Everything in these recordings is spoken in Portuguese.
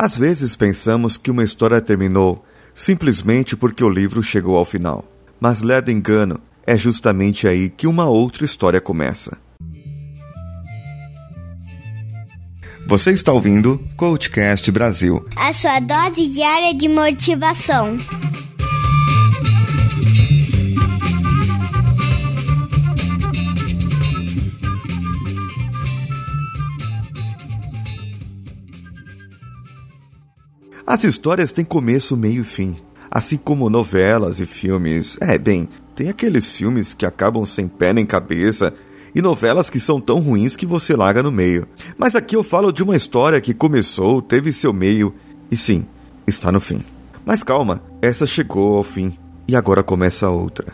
Às vezes pensamos que uma história terminou simplesmente porque o livro chegou ao final. Mas ledo engano, é justamente aí que uma outra história começa. Você está ouvindo Coachcast Brasil a sua dose diária de motivação. As histórias têm começo, meio e fim. Assim como novelas e filmes. É, bem, tem aqueles filmes que acabam sem pé nem cabeça e novelas que são tão ruins que você larga no meio. Mas aqui eu falo de uma história que começou, teve seu meio e sim, está no fim. Mas calma, essa chegou ao fim e agora começa outra.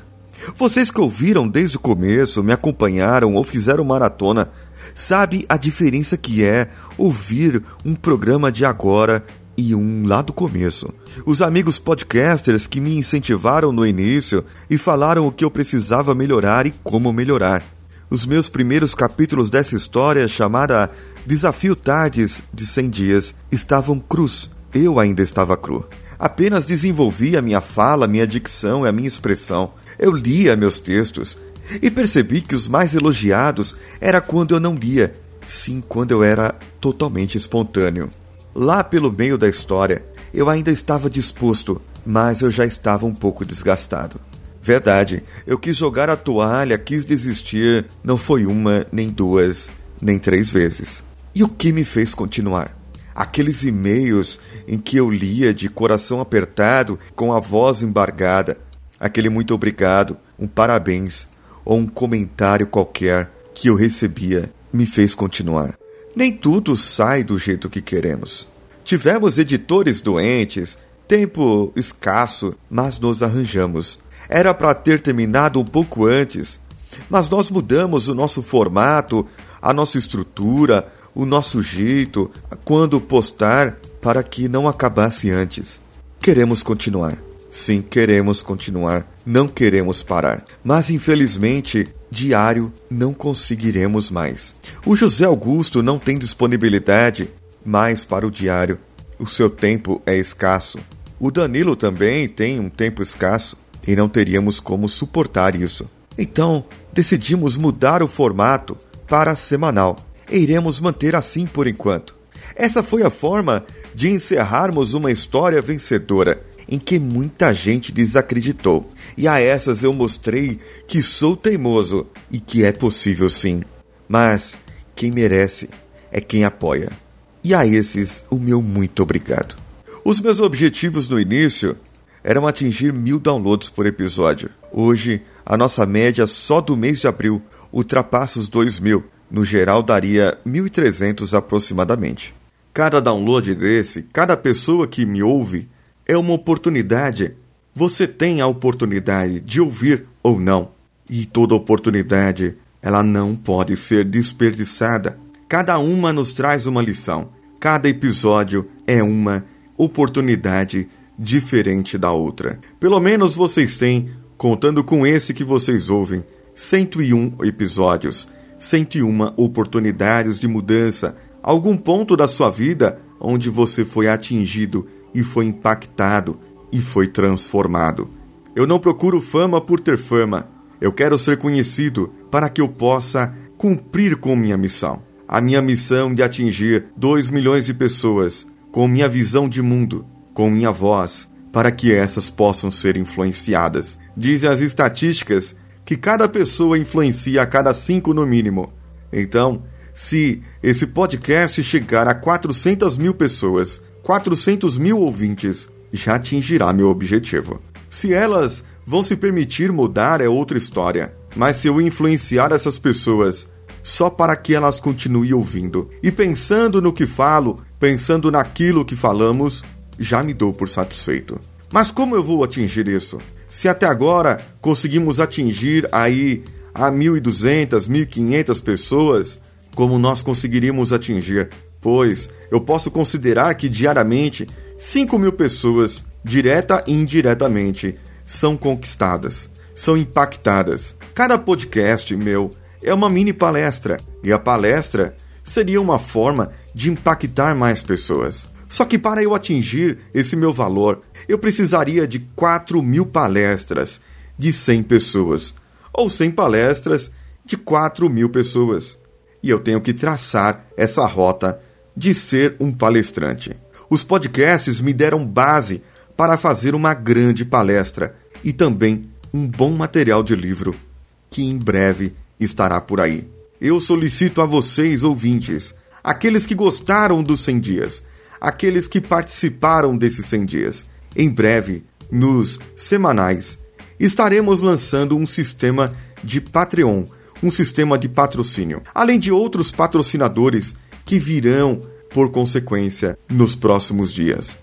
Vocês que ouviram desde o começo, me acompanharam ou fizeram maratona, sabe a diferença que é ouvir um programa de agora e um lá do começo. Os amigos podcasters que me incentivaram no início e falaram o que eu precisava melhorar e como melhorar. Os meus primeiros capítulos dessa história, chamada Desafio Tardes de 100 Dias, estavam crus. Eu ainda estava cru. Apenas desenvolvia minha fala, minha dicção e a minha expressão. Eu lia meus textos e percebi que os mais elogiados era quando eu não lia, sim quando eu era totalmente espontâneo. Lá pelo meio da história, eu ainda estava disposto, mas eu já estava um pouco desgastado. Verdade, eu quis jogar a toalha, quis desistir, não foi uma, nem duas, nem três vezes. E o que me fez continuar? Aqueles e-mails em que eu lia de coração apertado, com a voz embargada, aquele muito obrigado, um parabéns ou um comentário qualquer que eu recebia, me fez continuar. Nem tudo sai do jeito que queremos. Tivemos editores doentes, tempo escasso, mas nos arranjamos. Era para ter terminado um pouco antes, mas nós mudamos o nosso formato, a nossa estrutura, o nosso jeito, quando postar, para que não acabasse antes. Queremos continuar. Sim, queremos continuar. Não queremos parar. Mas infelizmente, diário não conseguiremos mais. O José Augusto não tem disponibilidade mais para o diário. O seu tempo é escasso. O Danilo também tem um tempo escasso e não teríamos como suportar isso. Então, decidimos mudar o formato para semanal e iremos manter assim por enquanto. Essa foi a forma de encerrarmos uma história vencedora em que muita gente desacreditou. E a essas eu mostrei que sou teimoso e que é possível sim. Mas quem merece é quem apoia. E a esses, o meu muito obrigado. Os meus objetivos no início eram atingir mil downloads por episódio. Hoje, a nossa média só do mês de abril ultrapassa os dois mil. No geral, daria 1.300 aproximadamente. Cada download desse, cada pessoa que me ouve, é uma oportunidade. Você tem a oportunidade de ouvir ou não. E toda oportunidade, ela não pode ser desperdiçada. Cada uma nos traz uma lição. Cada episódio é uma oportunidade diferente da outra. Pelo menos vocês têm, contando com esse que vocês ouvem, 101 episódios, 101 oportunidades de mudança, algum ponto da sua vida onde você foi atingido e foi impactado e foi transformado. Eu não procuro fama por ter fama. Eu quero ser conhecido para que eu possa cumprir com minha missão. A minha missão de atingir 2 milhões de pessoas com minha visão de mundo, com minha voz, para que essas possam ser influenciadas. Dizem as estatísticas que cada pessoa influencia a cada cinco no mínimo. Então, se esse podcast chegar a 400 mil pessoas, 400 mil ouvintes, já atingirá meu objetivo. Se elas vão se permitir mudar é outra história, mas se eu influenciar essas pessoas só para que elas continuem ouvindo e pensando no que falo, pensando naquilo que falamos, já me dou por satisfeito. Mas como eu vou atingir isso? Se até agora conseguimos atingir aí a 1.200, 1.500 pessoas, como nós conseguiríamos atingir pois eu posso considerar que diariamente 5 mil pessoas, direta e indiretamente, são conquistadas, são impactadas. Cada podcast meu é uma mini palestra, e a palestra seria uma forma de impactar mais pessoas. Só que para eu atingir esse meu valor, eu precisaria de 4 mil palestras de 100 pessoas, ou 100 palestras de 4 mil pessoas. E eu tenho que traçar essa rota de ser um palestrante. Os podcasts me deram base para fazer uma grande palestra e também um bom material de livro que em breve estará por aí. Eu solicito a vocês, ouvintes, aqueles que gostaram dos 100 dias, aqueles que participaram desses 100 dias, em breve, nos semanais, estaremos lançando um sistema de Patreon, um sistema de patrocínio, além de outros patrocinadores que virão por consequência nos próximos dias.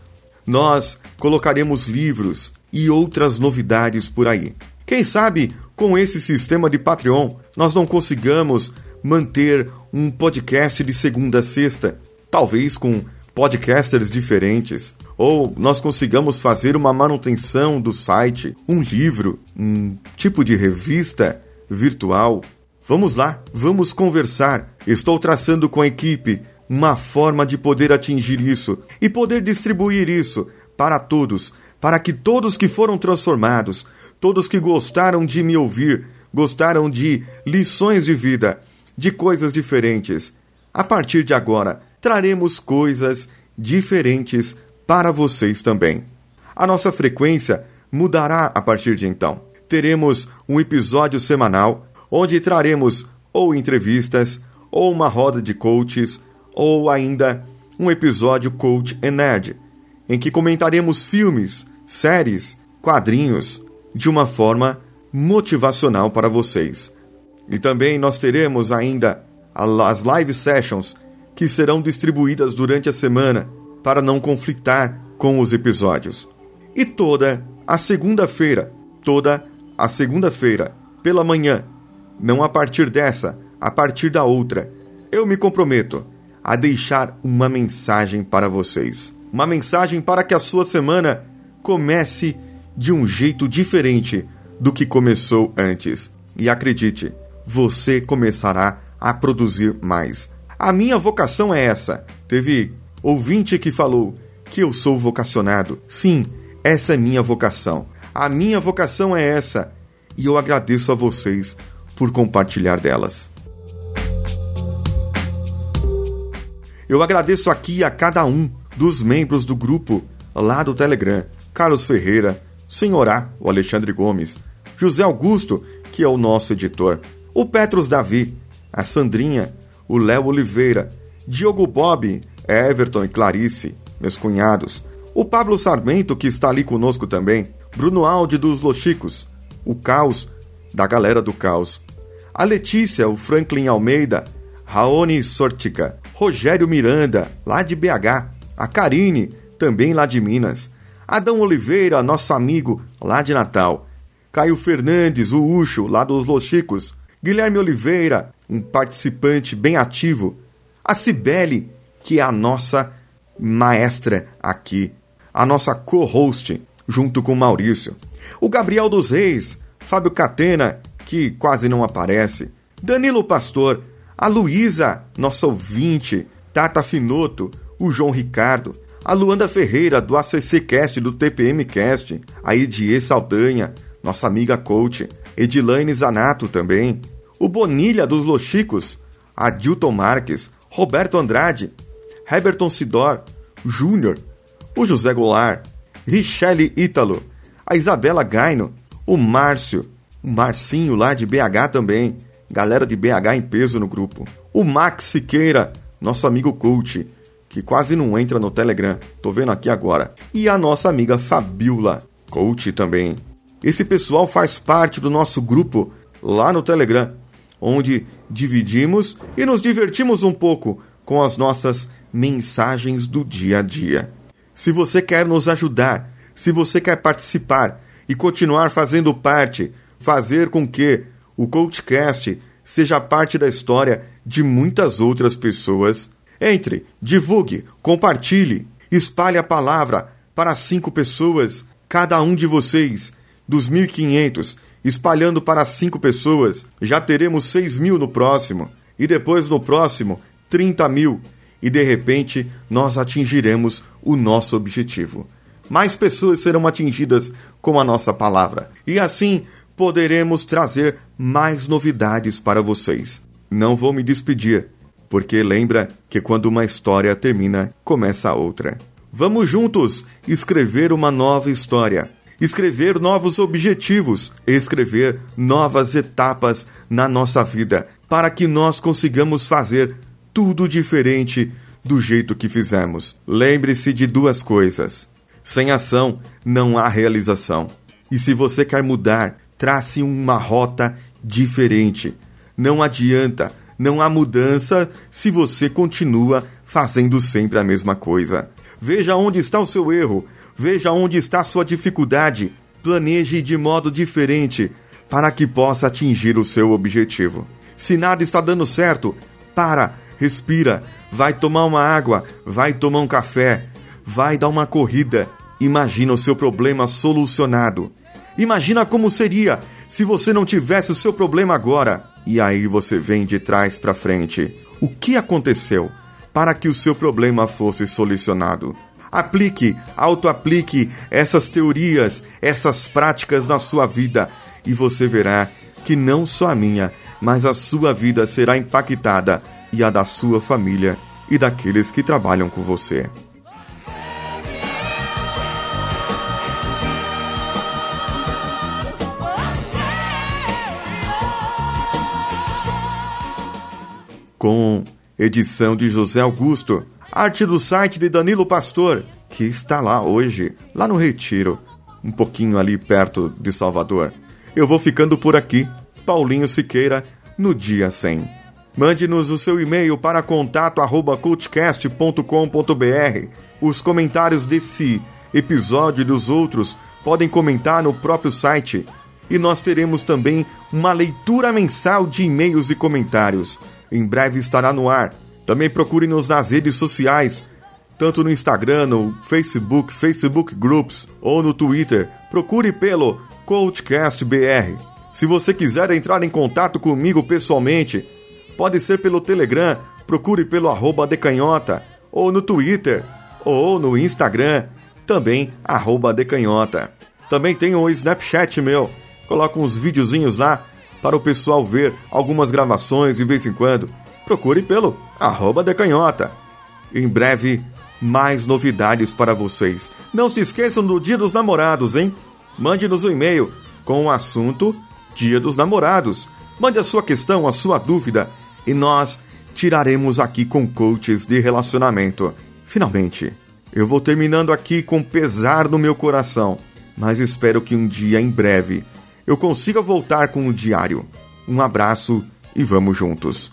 Nós colocaremos livros e outras novidades por aí. Quem sabe com esse sistema de Patreon nós não consigamos manter um podcast de segunda a sexta, talvez com podcasters diferentes, ou nós consigamos fazer uma manutenção do site, um livro, um tipo de revista virtual. Vamos lá, vamos conversar. Estou traçando com a equipe uma forma de poder atingir isso e poder distribuir isso para todos, para que todos que foram transformados, todos que gostaram de me ouvir, gostaram de lições de vida, de coisas diferentes, a partir de agora traremos coisas diferentes para vocês também. A nossa frequência mudará a partir de então. Teremos um episódio semanal onde traremos ou entrevistas, ou uma roda de coaches, ou ainda um episódio Coach Nerd, em que comentaremos filmes, séries, quadrinhos de uma forma motivacional para vocês. E também nós teremos ainda as live sessions que serão distribuídas durante a semana para não conflitar com os episódios. E toda a segunda-feira, toda a segunda-feira, pela manhã, não a partir dessa, a partir da outra, eu me comprometo a deixar uma mensagem para vocês. Uma mensagem para que a sua semana comece de um jeito diferente do que começou antes. E acredite, você começará a produzir mais. A minha vocação é essa. Teve ouvinte que falou que eu sou vocacionado. Sim, essa é minha vocação. A minha vocação é essa. E eu agradeço a vocês por compartilhar delas. Eu agradeço aqui a cada um dos membros do grupo lá do Telegram: Carlos Ferreira, Senhorá, o Alexandre Gomes, José Augusto, que é o nosso editor, o Petros Davi, a Sandrinha, o Léo Oliveira, Diogo Bob, Everton e Clarice, meus cunhados, o Pablo Sarmento, que está ali conosco também, Bruno Aldi dos Los Chicos, o Caos, da galera do Caos, a Letícia, o Franklin Almeida, Raoni Sortica, Rogério Miranda, lá de BH, a Karine, também lá de Minas, Adão Oliveira, nosso amigo, lá de Natal, Caio Fernandes, o Ucho, lá dos Los Chicos, Guilherme Oliveira, um participante bem ativo, a Cibele, que é a nossa maestra aqui, a nossa co-host, junto com Maurício, o Gabriel dos Reis, Fábio Catena, que quase não aparece, Danilo Pastor, a Luísa, nossa ouvinte, Tata Finoto, o João Ricardo, a Luanda Ferreira, do ACC Cast, do TPM Cast, a Edie Saldanha, nossa amiga coach, Edilaine Zanato também, o Bonilha dos Los Chicos, a Dilton Marques, Roberto Andrade, Heberton Sidor, Júnior, o José Goulart, Richelle Ítalo, a Isabela Gaino, o Márcio, o Marcinho lá de BH também, galera de BH em peso no grupo. O Max Siqueira, nosso amigo coach, que quase não entra no Telegram, tô vendo aqui agora. E a nossa amiga Fabiola, coach também. Esse pessoal faz parte do nosso grupo lá no Telegram, onde dividimos e nos divertimos um pouco com as nossas mensagens do dia a dia. Se você quer nos ajudar, se você quer participar e continuar fazendo parte, fazer com que o CoachCast seja parte da história de muitas outras pessoas. Entre, divulgue, compartilhe, espalhe a palavra para cinco pessoas, cada um de vocês, dos 1.500, espalhando para cinco pessoas, já teremos 6 mil no próximo, e depois no próximo, 30 mil, e de repente nós atingiremos o nosso objetivo. Mais pessoas serão atingidas com a nossa palavra e assim poderemos trazer mais novidades para vocês. Não vou me despedir, porque lembra que quando uma história termina, começa outra. Vamos juntos escrever uma nova história, escrever novos objetivos, escrever novas etapas na nossa vida, para que nós consigamos fazer tudo diferente do jeito que fizemos. Lembre-se de duas coisas: sem ação não há realização. E se você quer mudar, trace uma rota diferente. Não adianta, não há mudança se você continua fazendo sempre a mesma coisa. Veja onde está o seu erro, veja onde está a sua dificuldade, planeje de modo diferente para que possa atingir o seu objetivo. Se nada está dando certo, para, respira, vai tomar uma água, vai tomar um café, vai dar uma corrida. Imagina o seu problema solucionado. Imagina como seria se você não tivesse o seu problema agora. E aí você vem de trás para frente. O que aconteceu? para que o seu problema fosse solucionado. Aplique, auto-aplique essas teorias, essas práticas na sua vida e você verá que não só a minha, mas a sua vida será impactada e a da sua família e daqueles que trabalham com você. Com edição de José Augusto, arte do site de Danilo Pastor, que está lá hoje, lá no Retiro, um pouquinho ali perto de Salvador. Eu vou ficando por aqui, Paulinho Siqueira, no dia 100. Mande-nos o seu e-mail para contato@cultcast.com.br. Os comentários desse episódio e dos outros podem comentar no próprio site. E nós teremos também uma leitura mensal de e-mails e comentários em breve estará no ar. Também procure-nos nas redes sociais, tanto no Instagram, no Facebook, Facebook Groups ou no Twitter. Procure pelo CoachCastBR. Se você quiser entrar em contato comigo pessoalmente, pode ser pelo Telegram, procure pelo arroba decanhota, ou no Twitter, ou no Instagram, também arroba decanhota. Também tem o Snapchat meu, coloca uns videozinhos lá para o pessoal ver algumas gravações de vez em quando, procure pelo arroba decanhota. Em breve, mais novidades para vocês. Não se esqueçam do Dia dos Namorados, hein? Mande-nos um e-mail com o assunto Dia dos Namorados. Mande a sua questão, a sua dúvida e nós tiraremos aqui com coaches de relacionamento. Finalmente, eu vou terminando aqui com pesar no meu coração, mas espero que um dia em breve eu consiga voltar com o diário. Um abraço e vamos juntos.